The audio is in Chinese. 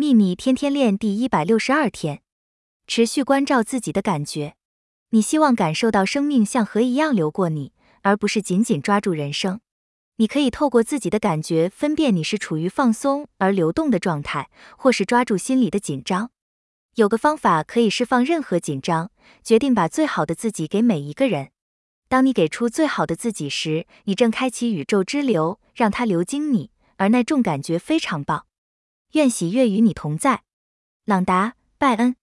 秘密天天练第一百六十二天，持续关照自己的感觉。你希望感受到生命像河一样流过你，而不是紧紧抓住人生。你可以透过自己的感觉分辨你是处于放松而流动的状态，或是抓住心里的紧张。有个方法可以释放任何紧张，决定把最好的自己给每一个人。当你给出最好的自己时，你正开启宇宙之流，让它流经你，而那种感觉非常棒。愿喜悦与你同在，朗达·拜恩。